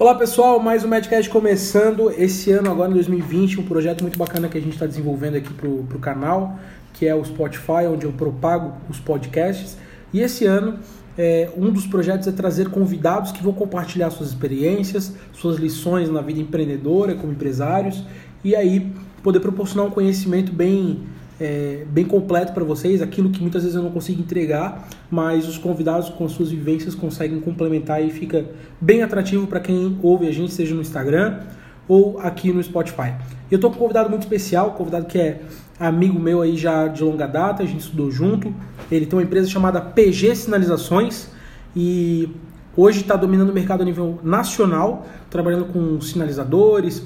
Olá pessoal, mais um Medcast começando esse ano agora em 2020, um projeto muito bacana que a gente está desenvolvendo aqui para o canal, que é o Spotify, onde eu propago os podcasts. E esse ano é, um dos projetos é trazer convidados que vão compartilhar suas experiências, suas lições na vida empreendedora como empresários e aí poder proporcionar um conhecimento bem é, bem completo para vocês, aquilo que muitas vezes eu não consigo entregar, mas os convidados com suas vivências conseguem complementar e fica bem atrativo para quem ouve a gente, seja no Instagram ou aqui no Spotify. Eu estou com um convidado muito especial, um convidado que é amigo meu aí já de longa data, a gente estudou junto. Ele tem uma empresa chamada PG Sinalizações e hoje está dominando o mercado a nível nacional, trabalhando com sinalizadores,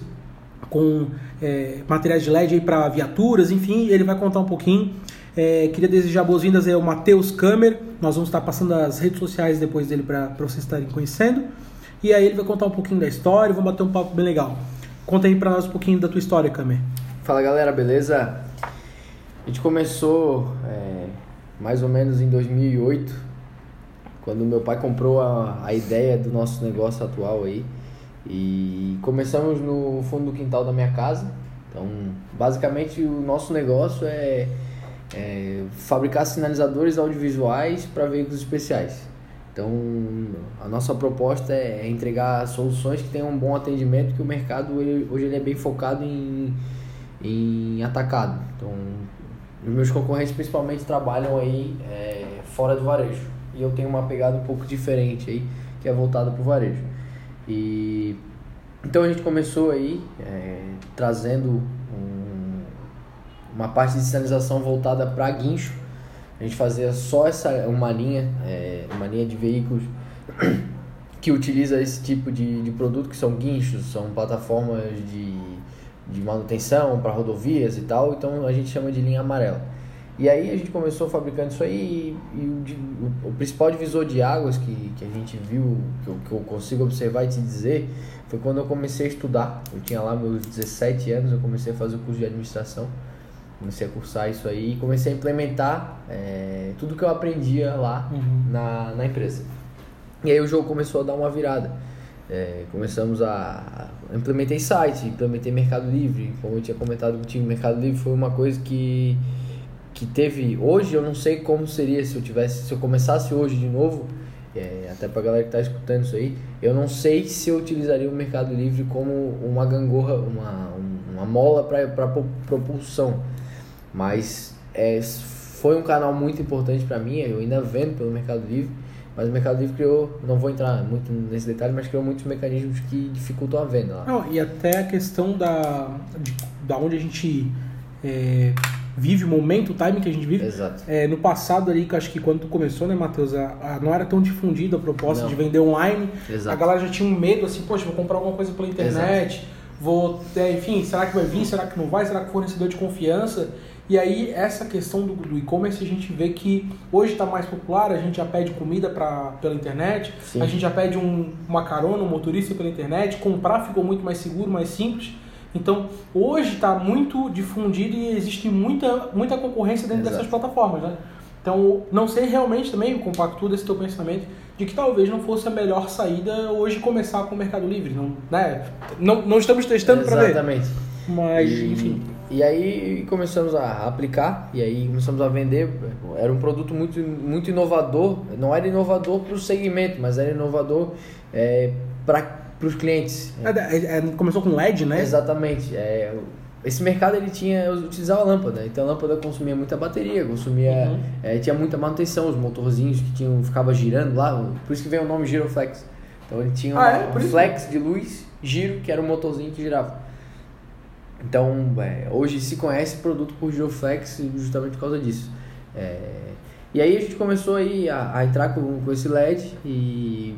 com é, materiais de LED para viaturas, enfim, ele vai contar um pouquinho. É, queria desejar boas-vindas ao Matheus Kamer. Nós vamos estar passando as redes sociais depois dele para vocês estarem conhecendo. E aí ele vai contar um pouquinho da história, vamos bater um papo bem legal. Conta aí para nós um pouquinho da tua história, Kamer. Fala galera, beleza? A gente começou é, mais ou menos em 2008, quando meu pai comprou a, a ideia do nosso negócio atual aí. E começamos no fundo do quintal da minha casa. Então, basicamente, o nosso negócio é, é fabricar sinalizadores audiovisuais para veículos especiais. Então, a nossa proposta é entregar soluções que tenham um bom atendimento, que o mercado hoje ele é bem focado em, em atacado. Então, os meus concorrentes principalmente trabalham aí é, fora do varejo. E eu tenho uma pegada um pouco diferente aí, que é voltada para o varejo. E então a gente começou aí é, trazendo um, uma parte de sinalização voltada para guincho. A gente fazia só essa uma linha, é, uma linha de veículos que utiliza esse tipo de, de produto, que são guinchos, são plataformas de, de manutenção para rodovias e tal, então a gente chama de linha amarela. E aí a gente começou fabricando isso aí e, e o, o, principal divisor de águas que, que a gente viu, que eu, que eu consigo observar e te dizer, foi quando eu comecei a estudar. Eu tinha lá meus 17 anos, eu comecei a fazer o curso de administração, comecei a cursar isso aí e comecei a implementar é, tudo que eu aprendia lá uhum. na, na empresa. E aí o jogo começou a dar uma virada. É, começamos a, a implementei site, implementei Mercado Livre, como eu tinha comentado contigo, Mercado Livre foi uma coisa que que teve hoje, eu não sei como seria se eu tivesse, se eu começasse hoje de novo, é, até pra galera que tá escutando isso aí, eu não sei se eu utilizaria o Mercado Livre como uma gangorra, uma, uma mola para propulsão, mas é, foi um canal muito importante para mim, eu ainda vendo pelo Mercado Livre, mas o Mercado Livre criou, não vou entrar muito nesse detalhe, mas criou muitos mecanismos que dificultam a venda lá. Não, e até a questão da, de, da onde a gente é, vive, o momento, o time que a gente vive. Exato. É, no passado ali, que acho que quando começou, né, Matheus, não era tão difundida a proposta não. de vender online. Exato. A galera já tinha um medo assim, poxa, vou comprar alguma coisa pela internet, Exato. vou, é, enfim, será que vai vir, será que não vai, será que fornecedor de confiança? E aí, essa questão do, do e-commerce, a gente vê que hoje está mais popular, a gente já pede comida pra, pela internet, Sim. a gente já pede um, uma carona, um motorista pela internet, comprar ficou muito mais seguro, mais simples. Então, hoje está muito difundido e existe muita, muita concorrência dentro Exato. dessas plataformas, né? Então, não sei realmente também, compacto desse teu pensamento, de que talvez não fosse a melhor saída hoje começar com o Mercado Livre, não, né? Não, não estamos testando para ver. Exatamente. Mas, e, enfim. E aí começamos a aplicar, e aí começamos a vender. Era um produto muito, muito inovador, não era inovador para o segmento, mas era inovador é, para para os clientes. É, é, é, começou com LED, né? Exatamente. É, esse mercado ele tinha utilizava lâmpada, então a lâmpada consumia muita bateria, consumia uhum. é, tinha muita manutenção, os motorzinhos que tinham ficava girando lá, por isso que veio o nome Giroflex. Então ele tinha ah, um é? flex de luz, giro, que era um motorzinho que girava. Então hoje se conhece produto por Giroflex justamente por causa disso. E aí a gente começou aí a, a entrar com, com esse LED e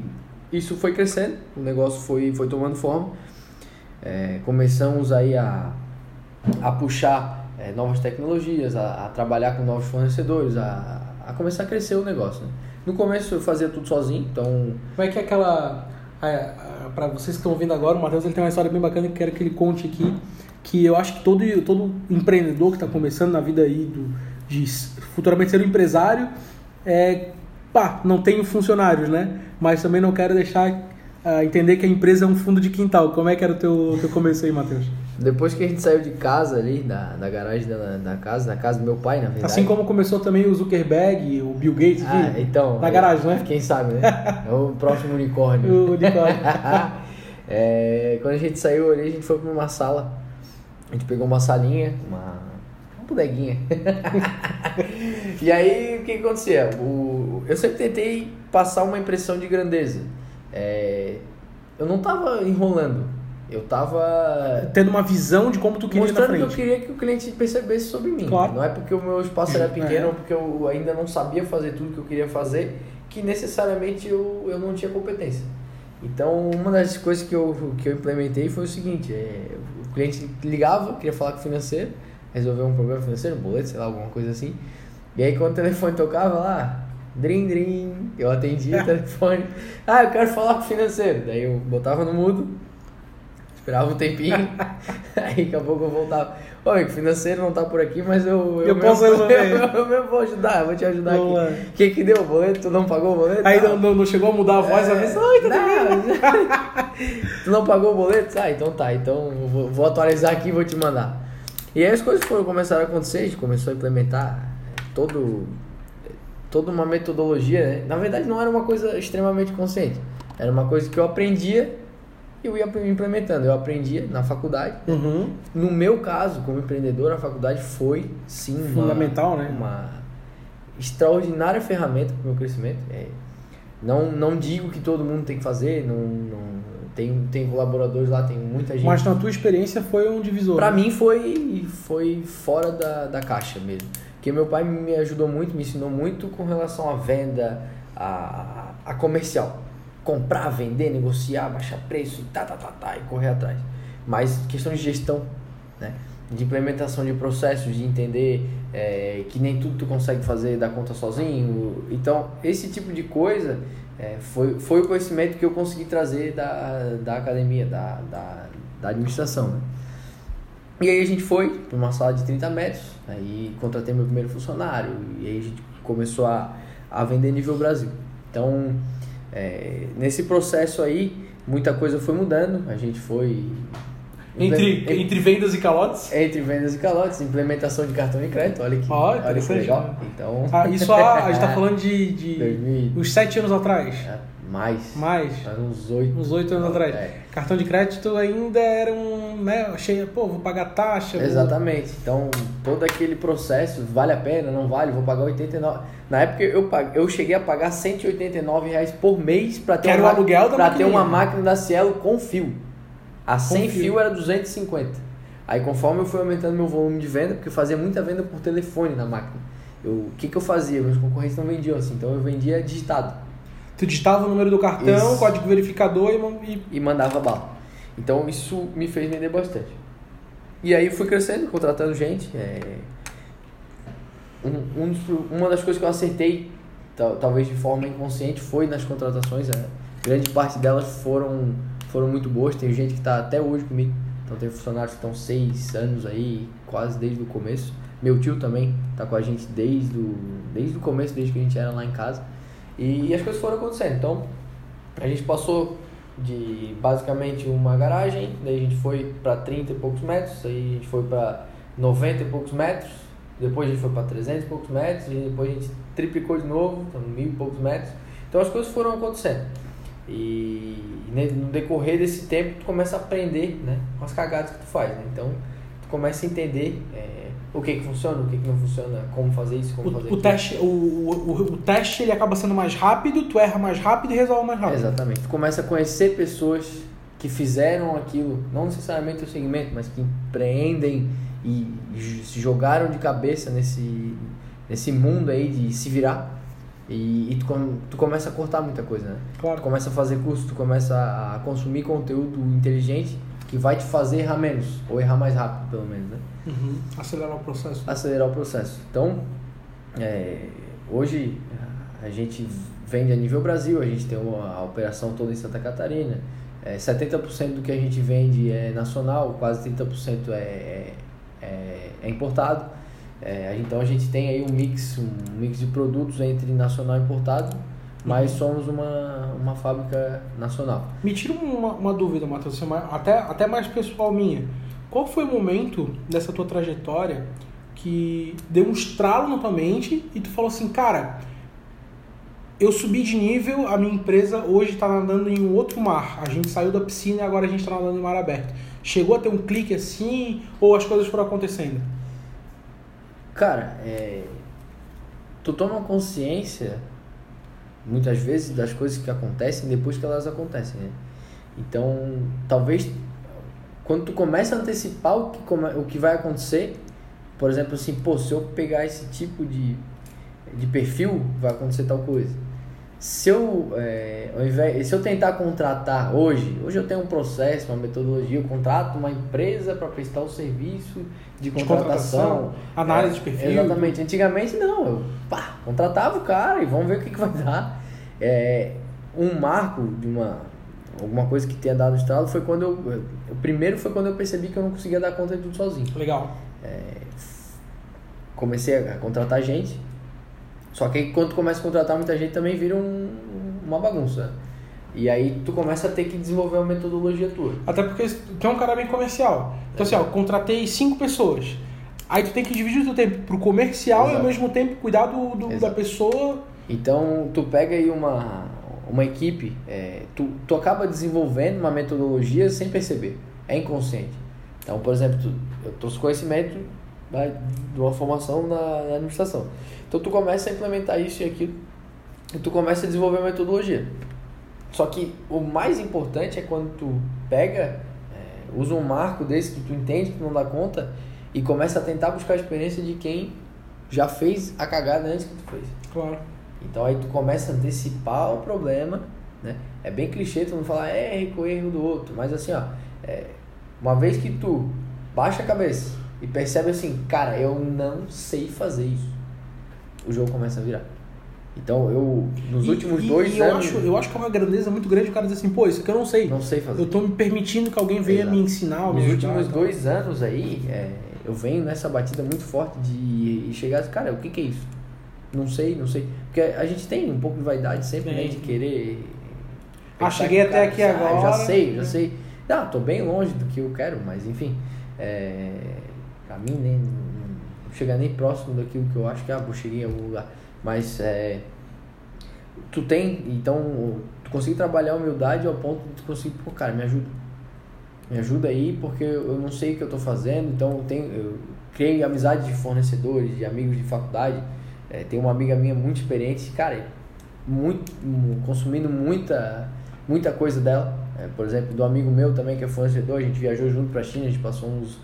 isso foi crescendo, o negócio foi, foi tomando forma. É, começamos aí a, a puxar é, novas tecnologias, a, a, trabalhar com novos fornecedores, a, a começar a crescer o negócio. Né? No começo eu fazia tudo sozinho, então... Como é que é aquela... Para vocês que estão ouvindo agora, o Matheus ele tem uma história bem bacana que quero que ele conte aqui, que eu acho que todo, todo empreendedor que está começando na vida aí do, de futuramente ser um empresário, é, pá, não tenho funcionários, né? Mas também não quero deixar a entender que a empresa é um fundo de quintal. Como é que era o teu, teu começo aí, Matheus? Depois que a gente saiu de casa ali, da, da garagem da, da casa, na casa do meu pai, na verdade. Assim como começou também o Zuckerberg, o Bill Gates, ah, viu? então. Na garagem, né? Quem sabe, né? É o próximo unicórnio. o unicórnio. é, quando a gente saiu ali, a gente foi para uma sala. A gente pegou uma salinha, uma, uma bodeguinha. e aí, o que, que acontecia? O, eu sempre tentei passar uma impressão de grandeza. É, eu não tava enrolando. Eu tava. Tendo uma visão de como tu queria mostrando na frente. que eu queria que o cliente percebesse sobre mim. Claro. Não é porque o meu espaço era pequeno É. ou porque eu ainda não sabia fazer tudo que eu queria fazer que necessariamente eu, eu não tinha competência. Então, uma das coisas que eu, que eu implementei foi o seguinte: é, o cliente ligava, queria falar com o financeiro, resolver um problema financeiro, um boleto, sei lá, alguma coisa assim. E aí, quando o telefone tocava lá, drim, drim, eu atendia o telefone. Ah, eu quero falar com o financeiro. Daí eu botava no mudo, esperava um tempinho, aí daqui a pouco eu voltava. Oi, o financeiro não tá por aqui, mas eu. Eu mesmo- posso resolver. Eu, eu mesmo vou ajudar, eu vou te ajudar Vamos aqui. O que que deu? O boleto? Tu não pagou o boleto? Aí Não. não, não- chegou a mudar a voz, a vez, bem? não. tu não pagou o boleto? Ah, então tá. Então eu vou, vou atualizar aqui e vou te mandar. E aí as coisas foram começaram a acontecer, a gente começou a implementar todo, toda uma metodologia, né? Na verdade não era uma coisa extremamente consciente. Era uma coisa que eu aprendia e eu ia implementando. Eu aprendia na faculdade. Uhum. No meu caso, como empreendedor, a faculdade foi sim uma, Fundamental, né? uma extraordinária ferramenta para o meu crescimento. É, não, não digo que todo mundo tem que fazer, não, não tem, tem colaboradores lá, tem muita gente. Mas na tua experiência foi um divisor. Pra né? mim foi, foi fora da, da caixa mesmo. Porque meu pai me ajudou muito, me ensinou muito com relação à venda, a, a comercial. Comprar, vender, negociar, baixar preço tá, tá, tá, tá, e correr atrás. Mas questão de gestão, né? De implementação de processos, de entender é, que nem tudo tu consegue fazer dar conta sozinho. Então, esse tipo de coisa é, foi, foi o conhecimento que eu consegui trazer da, da academia, da, da, da administração, né? E aí a gente foi para uma sala de 30 metros, aí contratei meu primeiro funcionário, e aí a gente começou a, a vender nível Brasil. Então, é, nesse processo aí, muita coisa foi mudando, a gente foi... Entre, Em- entre vendas e calotes? entre vendas e calotes, implementação de cartão de crédito, olha que, Ó, olha que legal. Então, Ah, isso há, a gente tá falando de, de 2000, uns sete anos atrás. é, mais, Mais. faz uns oito. Uns oito anos atrás. É. Cartão de crédito ainda era um. Né, achei, pô, vou pagar taxa. vou- Exatamente. Então, todo aquele processo, vale a pena, não vale, vou pagar 89. Na época eu pag... eu cheguei a pagar 189 reais por mês para ter, era uma aluguel pra ter uma máquina da Cielo com fio. A sem fio. fio. era 250. Aí conforme eu fui aumentando meu volume de venda, porque eu fazia muita venda por telefone na máquina. Eu, o que, que eu fazia? Meus concorrentes não vendiam assim, então eu vendia digitado Tu digitava o número do cartão, Isso. código verificador e, e e mandava bala. Então isso me fez vender bastante. E aí fui crescendo, contratando gente. é, um- um uma das coisas que eu acertei, tal- talvez de forma inconsciente, foi nas contratações. é, grande parte delas foram, foram muito boas. Tem gente que está até hoje comigo. Então tem funcionários que estão seis anos aí, quase desde o começo. Meu tio também está com a gente desde o, desde o começo, desde que a gente era lá em casa. E, as coisas foram acontecendo. Então a gente passou de basicamente uma garagem, daí a gente foi para 30 e poucos metros, aí a gente foi para 90 e poucos metros, depois a gente foi para 300 e poucos metros, e depois a gente triplicou de novo, então mil e poucos metros. Então as coisas foram acontecendo. E no decorrer desse tempo tu começa a aprender né, com as cagadas que tu faz. Né? Então tu começa a entender é, o que, que funciona, o que, que não funciona, como fazer isso, como fazer o, o aquilo. teste, o, o, o teste ele acaba sendo mais rápido, tu erra mais rápido e resolve mais rápido. Exatamente. Tu começa a conhecer pessoas que fizeram aquilo, não necessariamente o segmento, mas que empreendem e se jogaram de cabeça nesse, nesse mundo aí de se virar. E, e tu, tu começa a cortar muita coisa, né? Tu Claro. começa a fazer curso, tu começa a consumir conteúdo inteligente que vai te fazer errar menos, ou errar mais rápido, pelo menos, né? Uhum. Acelerar o processo. acelerar o processo. Então, é, hoje a gente vende a nível Brasil, a gente tem uma, a operação toda em Santa Catarina. É, 70% do que a gente vende é nacional, quase 30% é, é, é importado. É, então a gente tem aí um mix, um mix de produtos entre nacional e importado, mas somos uma, uma fábrica nacional. Me tira uma, uma dúvida, Matheus, assim, até, até mais pessoal minha. Qual foi o momento dessa tua trajetória que deu um estralo na tua mente e tu falou assim, cara, eu subi de nível, a minha empresa hoje está nadando em um outro mar. A gente saiu da piscina e agora a gente está nadando em mar aberto. Chegou a ter um clique assim ou as coisas foram acontecendo? Cara, é... tu toma consciência muitas vezes das coisas que acontecem depois que elas acontecem, né? Então, talvez quando tu começa a antecipar o que, o que vai acontecer, por exemplo, assim, pô, se eu pegar esse tipo de, de perfil, vai acontecer tal coisa. Se eu, é, invés, se eu tentar contratar hoje, hoje eu tenho um processo, uma metodologia, eu contrato uma empresa para prestar o serviço de contratação, de contratação análise é, de perfil. Exatamente. Antigamente não, eu pá, contratava o cara e vamos ver o que, que vai dar. É, um marco de uma alguma coisa que tenha dado estralo foi quando eu. O primeiro foi quando eu percebi que eu não conseguia dar conta de tudo sozinho. Legal. É, comecei a contratar gente. Só que aí, quando começa a contratar muita gente também vira um, uma bagunça. E aí tu começa a ter que desenvolver uma metodologia tua. Até porque tu é um cara bem comercial. Então é. assim, ó, contratei cinco pessoas. Aí tu tem que dividir o teu tempo pro comercial Exato. e ao mesmo tempo cuidar do, do da pessoa. Então tu pega aí uma, uma equipe, é, tu, tu acaba desenvolvendo uma metodologia sem perceber, é inconsciente. Então, por exemplo, tu, eu trouxe conhecimento da, de uma formação na, na, administração. Então, tu começa a implementar isso e aquilo e tu começa a desenvolver uma metodologia. Só que o mais importante é quando tu pega, é, usa um marco desse que tu entende que não dá conta e começa a tentar buscar a experiência de quem já fez a cagada antes que tu fez. Claro. Então aí tu começa a antecipar o problema, né? É bem clichê tu não falar é erro com erro do outro, mas assim, ó, é, uma vez que tu baixa a cabeça e percebe assim, cara, eu não sei fazer isso, o jogo começa a virar. Então eu, nos e, últimos e, dois e anos. Eu acho, eu acho que é uma grandeza muito grande o cara dizer assim, pô, isso aqui eu não sei. Não sei fazer. Eu tô me permitindo que alguém venha Exato. me ensinar. Nos últimos dois anos aí, é, eu venho nessa batida muito forte de chegar assim, cara, o que, que é isso? Não sei, não sei. Porque a gente tem um pouco de vaidade sempre, né? De querer. Ah, cheguei até aqui ah, agora. Já sei, já sei. Não, tô bem longe do que eu quero, mas enfim. É, pra mim, nem, não nem próximo daquilo que eu acho que ah, bucheria é um lugar. Mas é, tu tem, então, tu consegue trabalhar a humildade ao ponto de tu conseguir, pô, cara, me ajuda. Me ajuda aí, porque eu não sei o que eu tô fazendo, então eu, tenho, eu criei amizade de fornecedores, de amigos de faculdade é, tem uma amiga minha muito experiente, cara, muito, consumindo muita, muita coisa dela. É, por exemplo, do amigo meu também, que é fornecedor, a gente viajou junto pra China, a gente passou uns,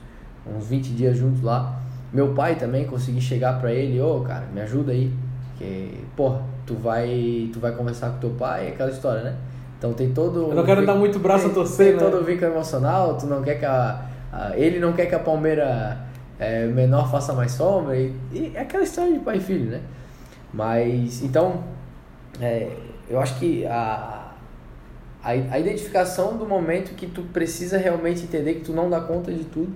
uns 20 dias juntos lá. Meu pai também, consegui chegar pra ele, ô, oh, cara, me ajuda aí. Que, porra, tu vai, tu vai conversar com teu pai, aquela história, né? Então tem todo. Eu não quero dar muito braço tem, a torcer, Tem né? todo o vínculo emocional, tu não quer que a, a. Ele não quer que a Palmeira é, menor faça mais sombra, e, e, é aquela história de pai e filho, né? Mas, então, é, eu acho que a, a, a identificação do momento que tu precisa realmente entender que tu não dá conta de tudo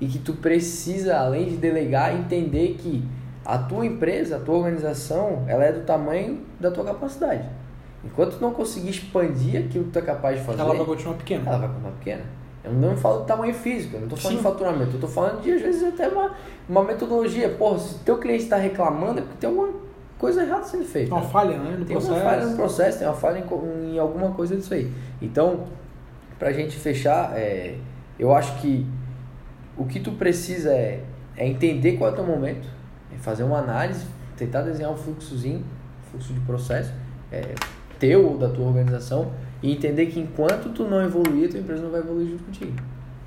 e que tu precisa, além de delegar, entender que a tua empresa, a tua organização, ela é do tamanho da tua capacidade. Enquanto tu não conseguir expandir aquilo que tu é capaz de fazer, ela vai continuar pequena. Ela vai continuar pequena. Eu não falo de tamanho físico, eu não estou falando Sim. de faturamento, eu estou falando de, às vezes, até uma, uma metodologia. Porra, se teu cliente está reclamando, é porque tem alguma coisa errada sendo feita. Uma falha, né? No tem processo. uma falha no processo, tem uma falha em, em alguma coisa disso aí. Então, para a gente fechar, é, eu acho que o que tu precisa é, é entender qual é o teu momento, é fazer uma análise, tentar desenhar um fluxozinho, fluxo de processo, é, teu ou da tua organização, e entender que enquanto tu não evoluir, a tua empresa não vai evoluir junto contigo.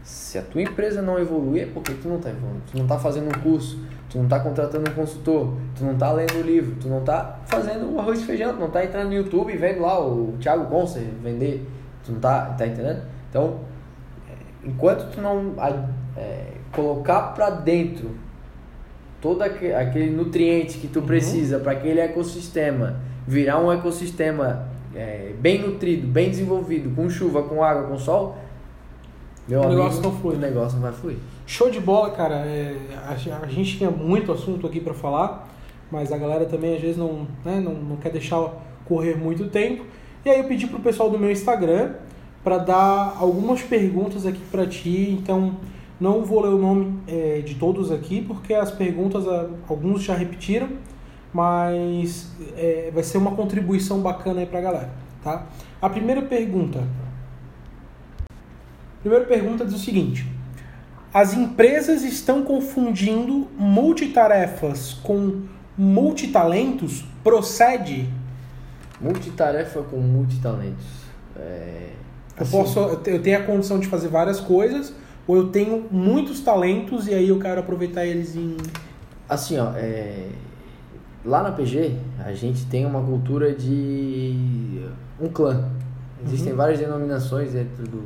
Se a tua empresa não evoluir, é porque tu não está evoluindo. Tu não está fazendo um curso, tu não está contratando um consultor, tu não está lendo o livro, tu não está fazendo o arroz e feijão, tu não está entrando no YouTube e vendo lá o Thiago Concer vender. Tu não está tá entendendo? Então, é, enquanto tu não é, colocar para dentro todo aquele nutriente que tu uhum. precisa para aquele ecossistema virar um ecossistema é, bem nutrido, bem desenvolvido, com chuva, com água, com sol, meu o amigo, negócio não flui. O negócio não vai fluir. Show de bola, cara. É, a, a, gente tinha muito assunto aqui para falar, mas a galera também às vezes não, né, não, não quer deixar correr muito tempo. E aí eu pedi pro pessoal do meu Instagram para dar algumas perguntas aqui para ti. Então, não vou ler o nome é, de todos aqui, porque as perguntas, alguns já repetiram, mas é, vai ser uma contribuição bacana aí para a galera, tá? A primeira pergunta. A primeira pergunta diz o seguinte: As empresas estão confundindo multitarefas com multitalentos? Procede? Multitarefa com multitalentos. É, eu, assim, posso, eu tenho a condição de fazer várias coisas, ou eu tenho muitos talentos e aí eu quero aproveitar eles em. Assim, ó, é... lá na PG a gente tem uma cultura de um clã. Existem uhum. várias denominações dentro do,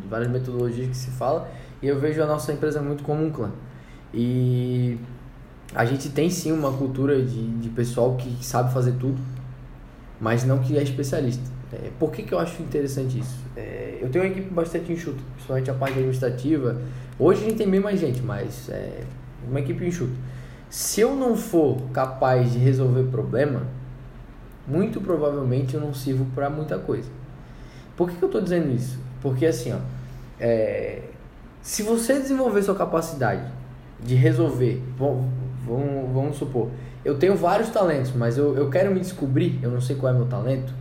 de várias metodologias que se fala, e eu vejo a nossa empresa muito como um clã. E a gente tem sim uma cultura de, de pessoal que sabe fazer tudo, mas não que é especialista. É, por que, que eu acho interessante isso? É, eu tenho uma equipe bastante enxuta, principalmente a parte administrativa. Hoje a gente tem bem mais gente, mas é uma equipe enxuta. Se eu não for capaz de resolver problema, muito provavelmente eu não sirvo para muita coisa. Por que, que eu estou dizendo isso? Porque assim, ó, é, se você desenvolver sua capacidade de resolver, vamos, vamos, vamos supor, eu tenho vários talentos, mas eu, eu quero me descobrir, eu não sei qual é meu talento,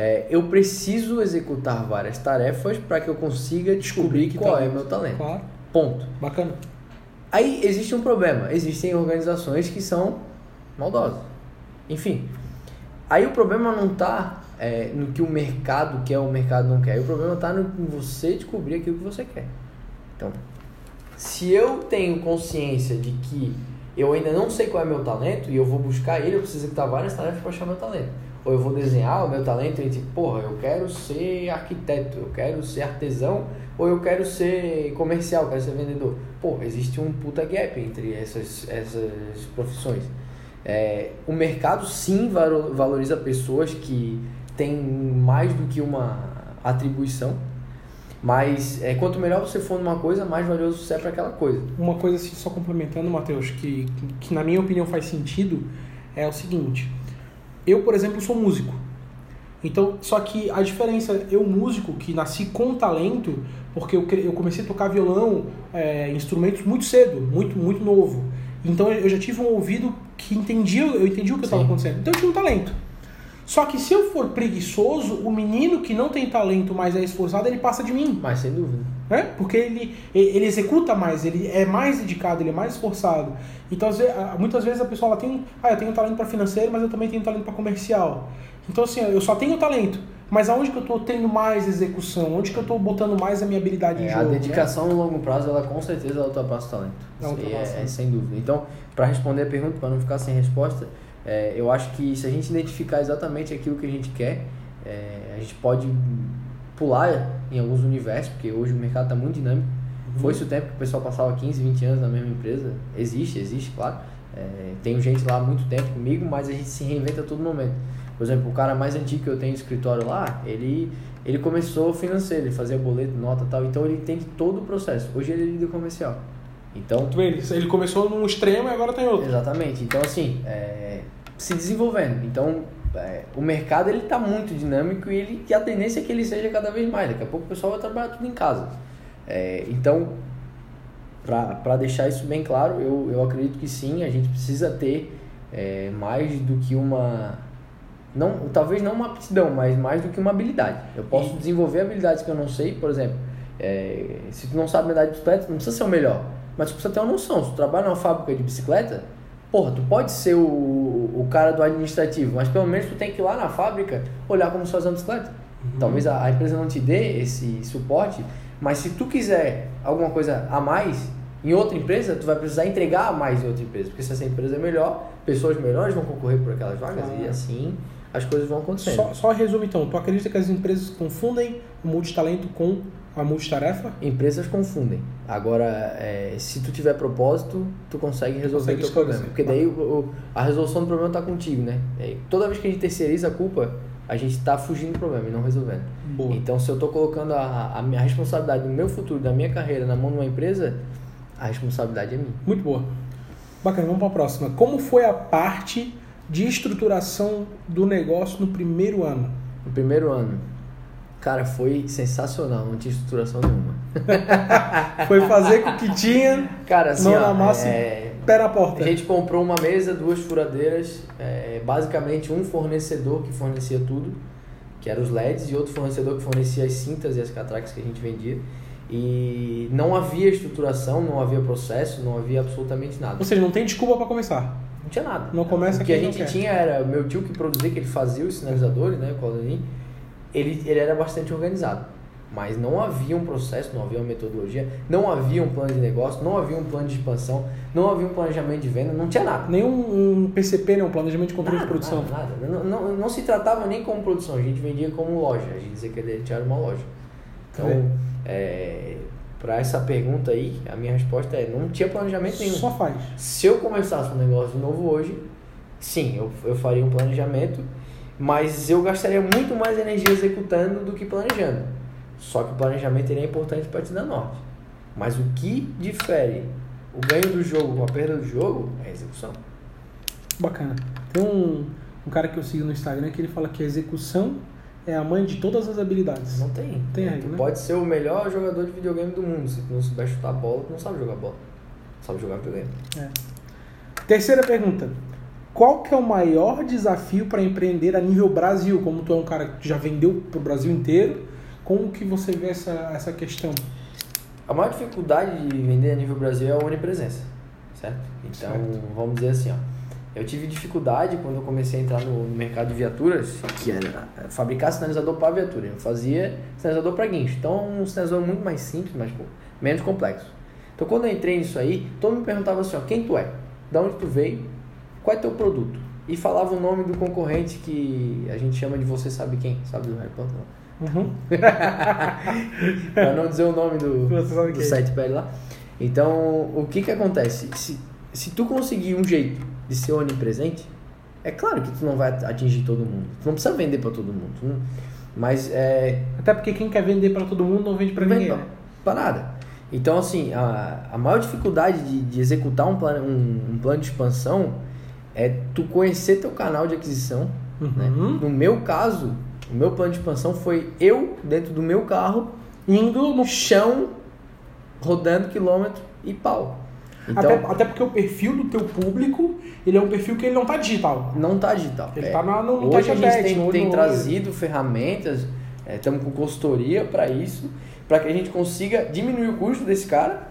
é, eu preciso executar várias tarefas para que eu consiga descobrir qual talento. é meu talento. Claro. Ponto. Bacana. Aí existe um problema. Existem organizações que são maldosas. Enfim. Aí o problema não está é, no que o mercado quer ou o mercado não quer. O problema está no você descobrir aquilo que você quer. Então, se eu tenho consciência de que eu ainda não sei qual é meu talento e eu vou buscar ele, eu preciso executar várias tarefas para achar meu talento ou eu vou desenhar o meu talento e tipo, porra, eu quero ser arquiteto, eu quero ser artesão, ou eu quero ser comercial, eu quero ser vendedor. Pô, existe um puta gap entre essas, essas profissões. É, o mercado sim valoriza pessoas que têm mais do que uma atribuição, mas é, quanto melhor você for numa coisa, mais valioso você é para aquela coisa. Uma coisa assim, só complementando, Matheus, que, que na minha opinião faz sentido, é o seguinte eu, por exemplo, sou músico. Então, só que a diferença, eu músico, que nasci com talento, porque eu, eu comecei a tocar violão, é, instrumentos muito cedo, muito, muito novo. Então eu já tive um ouvido que entendia, eu entendi o que estava acontecendo. Então eu tinha um talento. Só que se eu for preguiçoso, o menino que não tem talento, mas é esforçado, ele passa de mim. Mas sem dúvida. É? Porque ele, ele executa mais, ele é mais dedicado, ele é mais esforçado. Então, muitas vezes a pessoa ela tem, ah, eu tenho talento para financeiro, mas eu também tenho talento para comercial. Então, assim, eu só tenho talento. Mas aonde que eu estou tendo mais execução? Onde que eu estou botando mais a minha habilidade é, em jogo? A dedicação né? no longo prazo, ela com certeza ela ultrapassa o talento. É, é, é, sem dúvida. Então, para responder a pergunta, para não ficar sem resposta, é, eu acho que se a gente identificar exatamente aquilo que a gente quer, é, a gente pode pular em alguns universos, porque hoje o mercado está muito dinâmico. Uhum. Foi-se o tempo que o pessoal passava 15, 20 anos na mesma empresa. Existe, existe, claro. É, tenho gente lá há muito tempo comigo, mas a gente se reinventa a todo momento. Por exemplo, o cara mais antigo que eu tenho no escritório lá, ele, ele começou financeiro, ele fazia boleto, nota tal, então ele entende todo o processo. Hoje ele é líder comercial. Então, ele começou num extremo e agora tem outro. Exatamente. Então, assim, é, se desenvolvendo. Então, é, o mercado ele está muito dinâmico e, ele, e a tendência é que ele seja cada vez mais. Daqui a pouco o pessoal vai trabalhar tudo em casa. É, então, para deixar isso bem claro, eu, eu acredito que sim, a gente precisa ter é, mais do que uma. Não, talvez não uma aptidão, mas mais do que uma habilidade. Eu posso desenvolver habilidades que eu não sei, por exemplo, é, se tu não sabe andar de bicicleta, não precisa ser o melhor, mas tu precisa ter uma noção. Se tu trabalha numa fábrica de bicicleta, Porra, tu pode ser o, o cara do administrativo, mas pelo menos tu tem que ir lá na fábrica olhar como se faz uma bicicleta. Uhum. Talvez a, a, empresa não te dê esse suporte, mas se tu quiser alguma coisa a mais em outra empresa, tu vai precisar entregar a mais em outra empresa. Porque se essa empresa é melhor, pessoas melhores vão concorrer por aquelas vagas ah. e assim as coisas vão acontecendo. Só, só resumo então, tu acredita que as empresas confundem o multitalento com a multitarefa? Empresas confundem. Agora, é, se tu tiver propósito, tu consegue resolver o teu problema. Porque daí o, o, a resolução do problema está contigo, né? É, toda vez que a gente terceiriza a culpa, a gente está fugindo do problema e não resolvendo. Boa. Então, se eu estou colocando a, a minha responsabilidade do meu futuro, da minha carreira na mão de uma empresa, a responsabilidade é minha. Muito boa. Bacana, vamos para a próxima. Como foi a parte de estruturação do negócio no primeiro ano? No primeiro ano, cara, foi sensacional, não tinha estruturação nenhuma. Foi fazer com o que tinha, Cara, assim, mão ó, na massa é, pé na porta. a gente comprou uma mesa, duas furadeiras, é, basicamente um fornecedor que fornecia tudo, que era os LEDs, e outro fornecedor que fornecia as cintas e as catracas que a gente vendia. E não havia estruturação, não havia processo, não havia absolutamente nada. Ou seja, não tem desculpa para começar. Não tinha nada. Não começa O que a gente tinha era meu tio que produzia, que ele fazia os sinalizadores, né, o Claudinei, ele, ele era bastante organizado. Mas não havia um processo, não havia uma metodologia, não havia um plano de negócio, não havia um plano de expansão, não havia um planejamento de venda, não tinha nada. Nenhum um PCP, né? um planejamento de controle de produção. Nada, nada. Não, não, não se tratava nem como produção, a gente vendia como loja, a gente dizia que ele era uma loja. Tá Então, é, para essa pergunta aí, a minha resposta é: não tinha planejamento nenhum. Só faz. Se eu começasse um negócio novo hoje, sim, eu, eu faria um planejamento, mas eu gastaria muito mais energia executando do que planejando. Só que o planejamento é importante para te dar norte. Mas o que difere o ganho do jogo com a perda do jogo é a execução. Bacana. Tem um, um cara que eu sigo no Instagram que ele fala que a execução é a mãe de todas as habilidades. Não tem. Tem Tu regra, né? pode ser o melhor jogador de videogame do mundo. Se tu não souber chutar bola, tu não sabe jogar bola. Sabe jogar videogame. Terceira pergunta. Qual que é o maior desafio para empreender a nível Brasil? Como tu é um cara que já vendeu para o Brasil inteiro, como que você vê essa, essa questão? A maior dificuldade de vender a nível Brasil é a onipresença, certo? Então, Certo. vamos dizer assim, ó. Eu tive dificuldade quando eu comecei a entrar no no mercado de viaturas, que era fabricar sinalizador para viatura. Eu fazia sinalizador para guincho. Então, um sinalizador muito mais simples, mas menos complexo. Então, quando eu entrei nisso aí, todo mundo me perguntava assim, ó, quem tu é? Da onde tu veio? Qual é teu produto? E falava o nome do concorrente que a gente chama de você sabe quem, sabe do Harry Potter? Uhum. Pra não dizer o nome do, do site pra ele lá. Então, o que que acontece? Se, se tu conseguir um jeito de ser onipresente, é claro que tu não vai atingir todo mundo. Tu não precisa vender pra todo mundo. não- mas é, Até porque quem quer vender para todo mundo não vende para ninguém. vende né? pra, pra nada. Então, assim, a, a maior dificuldade de, de executar um plano, um, um plano de expansão é tu conhecer teu canal de aquisição. Né? Uhum. No meu caso, o meu plano de expansão foi eu, dentro do meu carro, Indo no chão, rodando quilômetro e pau. Então, até, até porque o perfil do teu público, ele é um perfil que ele não tá digital. não tá digital. Ele É. tá na- no- no Hoje a gente tem, no tem no trazido ferramentas, estamos com consultoria para isso, para que a gente consiga diminuir o custo desse cara,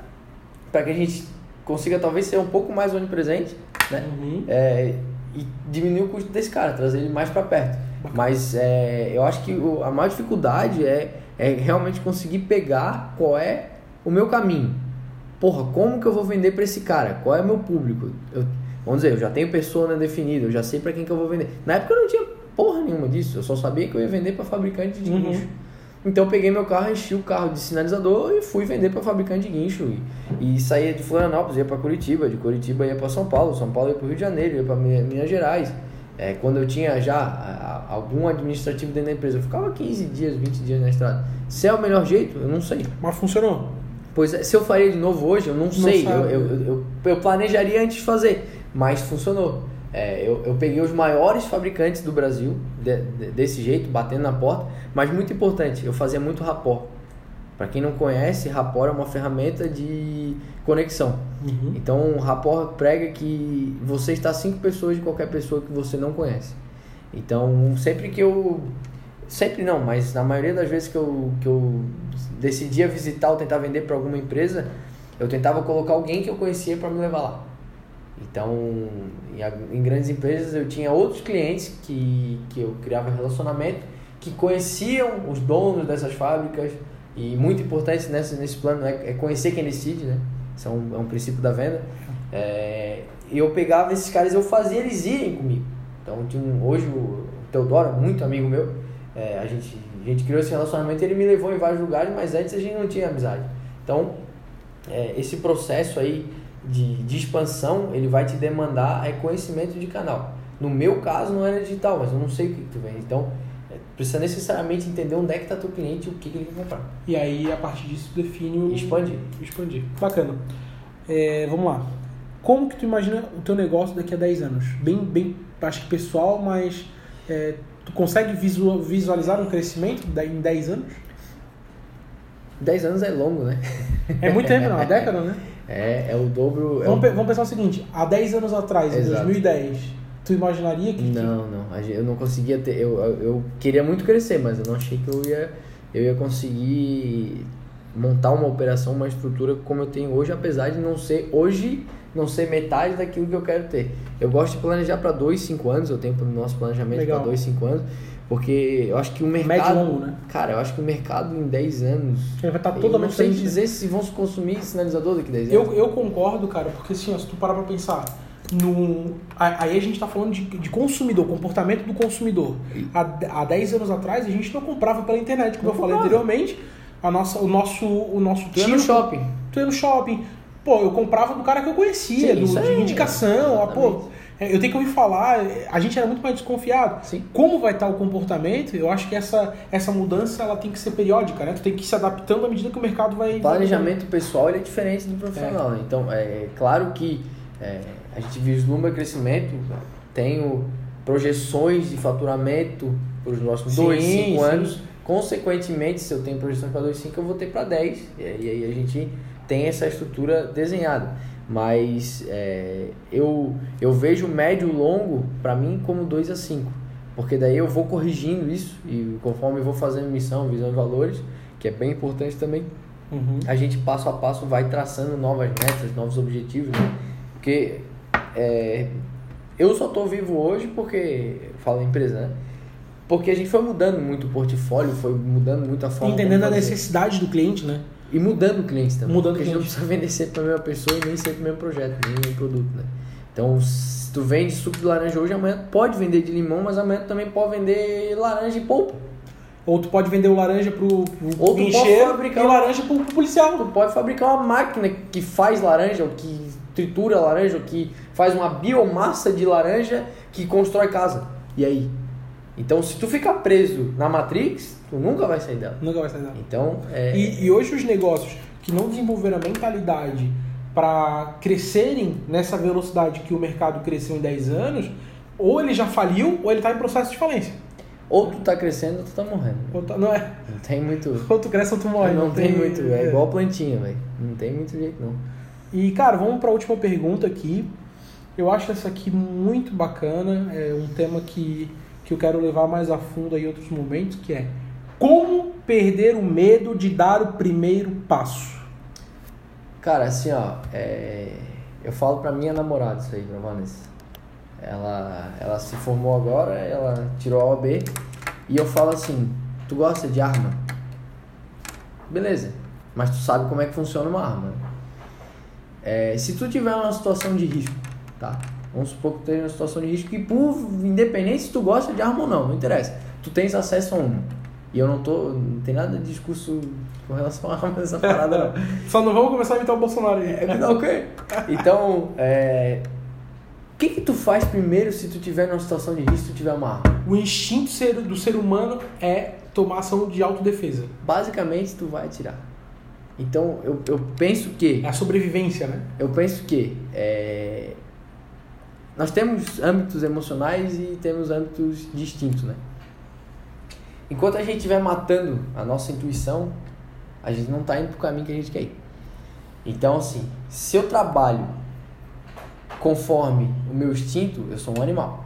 para que a gente consiga talvez ser um pouco mais onipresente, né? Uhum. É, e diminuir o custo desse cara, trazer ele mais para perto. Mas é, eu acho que o- a maior dificuldade é, é realmente conseguir pegar qual é o meu caminho. Porra, como que eu vou vender para esse cara? Qual é o meu público? Eu- vamos dizer, eu já tenho persona definida, eu já sei para quem que eu vou vender. Na época eu não tinha porra nenhuma disso, eu só sabia que eu ia vender para fabricante de Uhum. Então eu peguei meu carro, enchi o carro de sinalizador e fui vender para fabricante de guincho. E, e saía de Florianópolis, ia para Curitiba, de Curitiba ia para São Paulo, São Paulo ia para Rio de Janeiro, ia para Minas Gerais. É, quando eu tinha já a- a- algum administrativo dentro da empresa, eu ficava 15 dias, 20 dias na estrada. Se é o melhor jeito, eu não sei. Mas funcionou. Pois é, se eu faria de novo hoje, eu não, sei. Eu, eu, eu, eu planejaria antes de fazer, mas funcionou. É, eu, eu peguei os maiores fabricantes do Brasil de- de- desse jeito, batendo na porta, mas muito importante, eu fazia muito rapport. Para quem não conhece, rapport é uma ferramenta de conexão. Uhum. Então, o rapport prega que você está cinco pessoas de qualquer pessoa que você não conhece. Então, sempre que eu. Sempre não, mas na maioria das vezes que eu, que eu decidia visitar ou tentar vender para alguma empresa, eu tentava colocar alguém que eu conhecia para me levar lá. Então, em, em grandes empresas eu tinha outros clientes que, que eu criava relacionamento, que conheciam os donos dessas fábricas, e muito importante nesse, nesse plano é, é conhecer quem decide, né? Isso é um, é um princípio da venda. É, eu pegava esses caras eu fazia eles irem comigo. Então, tinha um, hoje o Teodoro, muito amigo meu, é, a, gente, a gente criou esse relacionamento ele me levou em vários lugares, mas antes a gente não tinha amizade. Então, é, esse processo aí de, de expansão, ele vai te demandar é conhecimento de canal. No meu caso não era digital, mas eu não sei o que, que tu vende. Então, é, precisa necessariamente entender onde é que está teu cliente e o que, que ele quer comprar. E aí, a partir disso, define o. Expandir. Expandir. Bacana. É, vamos lá. como que tu imagina o teu negócio daqui a 10 anos? Bem, bem acho que pessoal, mas é, tu consegue visualizar um crescimento em 10 anos? 10 anos é longo, né? É muito tempo, não, uma década, né? É, é o dobro. Vamos, é o... vamos pensar o seguinte: há 10 anos atrás, em 2010, tu imaginaria que. Não, não. Eu não conseguia ter. Eu, eu queria muito crescer, mas eu não achei que eu ia, eu ia conseguir montar uma operação, uma estrutura como eu tenho hoje, apesar de não ser hoje não ser metade daquilo que eu quero ter. Eu gosto de planejar para 2, 5 anos, eu tenho o nosso planejamento para 2, 5 anos, porque eu acho que o mercado. Médio longo, né? Cara, eu acho que o mercado em 10 anos. Ele vai estar tá totalmente sem dizer se vão se consumir sinalizador daqui a 10 anos. Eu, eu concordo, cara, porque assim, ó, se tu parar pra pensar. No, aí a gente está falando de, de consumidor, comportamento do consumidor. Há, há 10 anos atrás a gente não comprava pela internet, como não eu falei anteriormente. A nossa, o nosso, o nosso tu ia no shopping. Tu ia no shopping. Pô, eu comprava do cara que eu conhecia, Sim, do, de indicação. Ah, pô, eu tenho que ouvir falar, a gente era muito mais desconfiado. Sim. Como vai estar o comportamento? Eu acho que essa, essa mudança ela tem que ser periódica, né? Tu tem que ir se adaptando à medida que o mercado vai. O planejamento pessoal é diferente do profissional, é. né? Então, é claro que é, a gente vislumbra crescimento, tenho projeções de faturamento para os próximos 2, 5 anos. Consequentemente, se eu tenho projeção para 2, 5, eu vou ter para 10. E aí a gente tem essa estrutura desenhada mas é, eu, eu vejo médio e longo para mim como 2 a 5, porque daí eu vou corrigindo isso e conforme eu vou fazendo missão, visão e valores, que é bem importante também, uhum. a gente passo a passo vai traçando novas metas, novos objetivos, né? porque é, eu só estou vivo hoje porque, falo empresa, né? Porque a gente foi mudando muito o portfólio, foi mudando muito a forma. Entendendo a necessidade do cliente, né? E mudando clientes também. Mudando porque cliente. a gente não precisa vender sempre para a mesma pessoa e nem sempre o mesmo projeto, nem o mesmo produto, né? Então, se tu vende suco de laranja hoje, amanhã pode vender de limão, mas amanhã tu também pode vender laranja e polpa. Ou tu pode vender o laranja pro, pro Ou tu pode fabricar e laranja pro, pro policial. Tu pode fabricar uma máquina que faz laranja, ou que tritura laranja, ou que faz uma biomassa de laranja que constrói casa. E aí? Então, se tu ficar preso na Matrix, Tu nunca vai sair dela. Nunca vai sair dela. Então, é... e, e hoje os negócios que não desenvolveram a mentalidade para crescerem nessa velocidade que o mercado cresceu em 10 anos, ou ele já faliu ou ele está em processo de falência. Ou tu tá crescendo ou tu tá morrendo. Ou tá, não é? Não tem muito. Ou tu cresce ou tu morre. Não, não tem, tem, muito. É, é igual plantinha, velho. Não tem muito jeito, não. E, cara, vamos para a última pergunta aqui. Eu acho essa aqui muito bacana. É um tema que, que eu quero levar mais a fundo em outros momentos, que é como perder o medo de dar o primeiro passo? Cara, assim, ó, é... eu falo pra minha namorada isso aí, pra Vanessa. Ela, ela se formou agora, ela tirou a OAB e eu falo assim: Tu gosta de arma? Beleza, mas tu sabe como é que funciona uma arma. É, se tu tiver uma situação de risco, tá? Vamos supor que tu tenha uma situação de risco que, por independente se tu gosta de arma ou não, não interessa. Tu tens acesso a uma. E eu não tô. Não tem nada de discurso com relação a essa parada, não. Só não vamos começar a imitar o Bolsonaro aí. É, ok. Então, é. O que, que tu faz primeiro se tu tiver numa situação de risco, tu tiver uma arma? O instinto do ser humano é tomar ação de autodefesa. Basicamente, tu vai atirar. Então, eu, eu penso que... É a sobrevivência, né? Eu penso que é, nós temos âmbitos emocionais e temos âmbitos distintos, né? Enquanto a gente estiver matando a nossa intuição, a gente não está indo para o caminho que a gente quer ir. Então, assim, se eu trabalho conforme o meu instinto, eu sou um animal.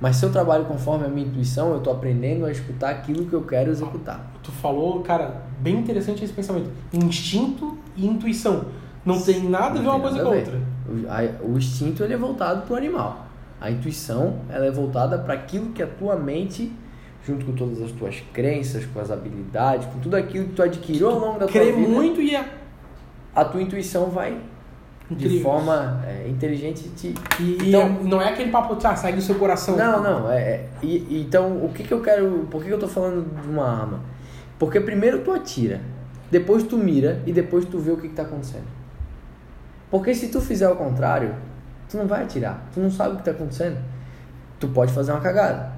Mas se eu trabalho conforme a minha intuição, eu estou aprendendo a escutar aquilo que eu quero executar. Tu falou, cara, bem interessante esse pensamento. Instinto e intuição. Não tem nada a ver uma coisa com a outra. O, o instinto ele é voltado para o animal. A intuição ela é voltada para aquilo que a tua mente junto com todas as tuas crenças, com as habilidades, com tudo aquilo que tu adquiriu ao longo da tua vida. muito e a... a tua intuição vai Incrível. de forma é, inteligente te... E, então, não é aquele papo, ah, segue o seu coração. Não, não. É, é e, então, o que, que eu quero... Por que eu tô falando de uma arma? Porque primeiro tu atira, depois tu mira e depois tu vê o que, que tá acontecendo. Porque se tu fizer o contrário, tu não vai atirar. Tu não sabe o que tá acontecendo. Tu pode fazer uma cagada.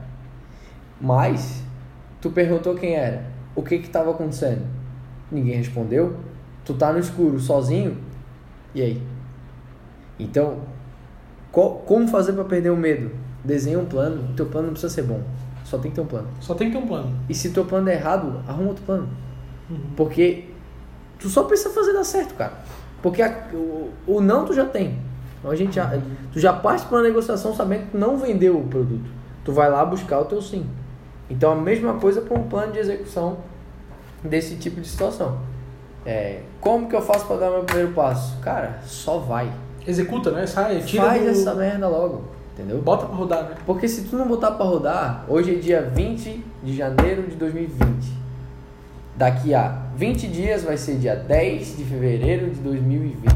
Mas tu perguntou quem era, o que que estava acontecendo? Ninguém respondeu. Tu tá no escuro sozinho? E aí? Então, qual, como fazer para perder o medo? Desenha um plano, o teu plano não precisa ser bom. Só tem que ter um plano. Só tem que ter um plano. E se teu plano é errado, arruma outro plano. Uhum. Porque tu só precisa fazer dar certo, cara. Porque a- o, o não tu já tem. Então a gente já, tu já parte para uma negociação sabendo que tu não vendeu o produto. Tu vai lá buscar o teu sim. Então a mesma coisa para um plano de execução desse tipo de situação. É, como que eu faço para dar meu primeiro passo? Cara, só vai. Executa, né? Sai, tira Faz do... essa merda logo, entendeu? Bota pra rodar, né? Porque se tu não botar pra rodar, hoje é dia 20 de janeiro de 2020. Daqui a 20 dias vai ser dia 10 de fevereiro de 2020.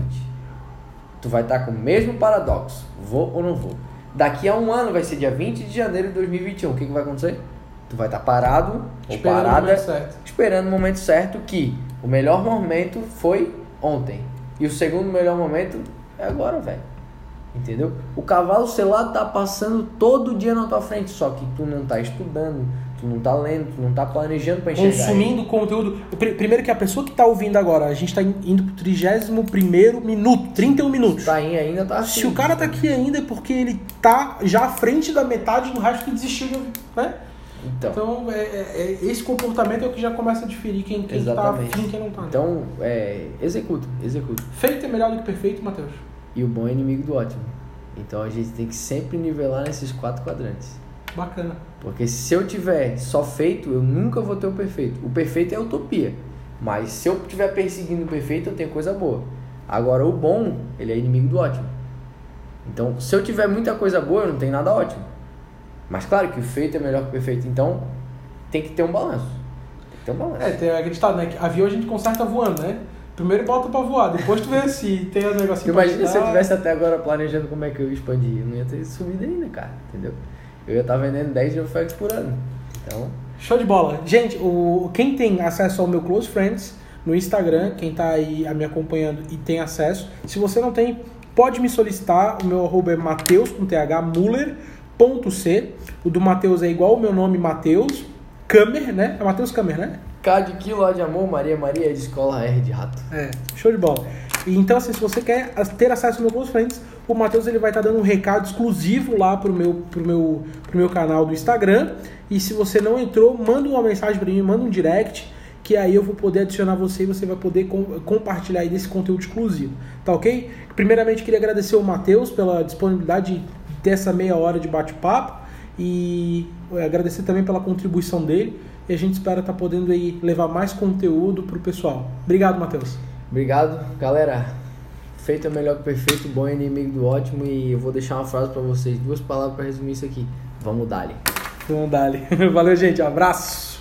Tu vai estar com o mesmo paradoxo. Vou ou não vou? Daqui a um ano vai ser dia 20 de janeiro de 2021. O que, que vai acontecer? Tu vai estar parado ou o parada certo. esperando o momento certo que o melhor momento foi ontem. E o segundo melhor momento é agora, velho. Entendeu? O cavalo selado tá passando todo dia na tua frente, só que tu não tá estudando, tu não tá lendo, tu não tá planejando pra enxergar. Consumindo conteúdo. Pri- Primeiro que a pessoa que tá ouvindo agora, a gente tá in- indo pro 31 minuto, 31 minutos. Tá aí ainda, tá assim. Se o cara tá aqui ainda é porque ele tá já à frente da metade do resto que desistiu, né? Então, Então, é, é- é- esse comportamento é o que já começa a diferir quem, quem tá Exatamente. afim e quem não tá. então é, executa, executa. Feito é melhor do que perfeito, Matheus. E o bom é inimigo do ótimo. Então a gente tem que sempre nivelar nesses quatro quadrantes. Bacana. Porque se eu tiver só feito, eu nunca vou ter o perfeito. O perfeito é utopia. Mas se eu estiver perseguindo o perfeito, eu tenho coisa boa. Agora, o bom, ele é inimigo do ótimo. Então, se eu tiver muita coisa boa, eu não tenho nada ótimo. Mas claro que o feito é melhor que o perfeito. Então, tem que ter um balanço. Tem que ter um balanço. É, tem aquele ditado, né? Que avião a gente conserta voando, né? Primeiro bota pra voar, depois tu vê se tem os negocinhos pra Imagina se eu tivesse até agora planejando como é que eu expandir. Eu não ia ter subido ainda, cara. Entendeu? Eu ia estar vendendo 10 de Fax por ano. Então, Show de bola. Gente, o, quem tem acesso ao meu Close Friends no Instagram, quem tá aí me acompanhando e tem acesso, se você não tem, pode me solicitar. O meu arroba é Mateus, com TH, Muller.c. O do Mateus é igual o meu nome, Mateus. Kamer, né? É Mateus Kamer, né? K de quilo, A de amor, Maria, Maria, de escola, R de rato. É, show de bola. Então, assim, se você quer ter acesso ao meu Close Friends, o Matheus ele vai estar dando um recado exclusivo lá pro meu, pro, meu, pro meu canal do Instagram. E se você não entrou, manda uma mensagem para mim, manda um direct, que aí eu vou poder adicionar você e você vai poder com- compartilhar aí desse conteúdo exclusivo. Tá ok? Primeiramente, queria agradecer ao Matheus pela disponibilidade dessa meia hora de bate-papo e agradecer também pela contribuição dele. E a gente espera estar podendo aí levar mais conteúdo pro pessoal. Obrigado, Matheus. Obrigado, galera. Feito é melhor que perfeito, bom é inimigo do ótimo. E eu vou deixar uma frase pra vocês, duas palavras pra resumir isso aqui. Vamos dar-lhe. Vamos dar Valeu, gente. Abraço.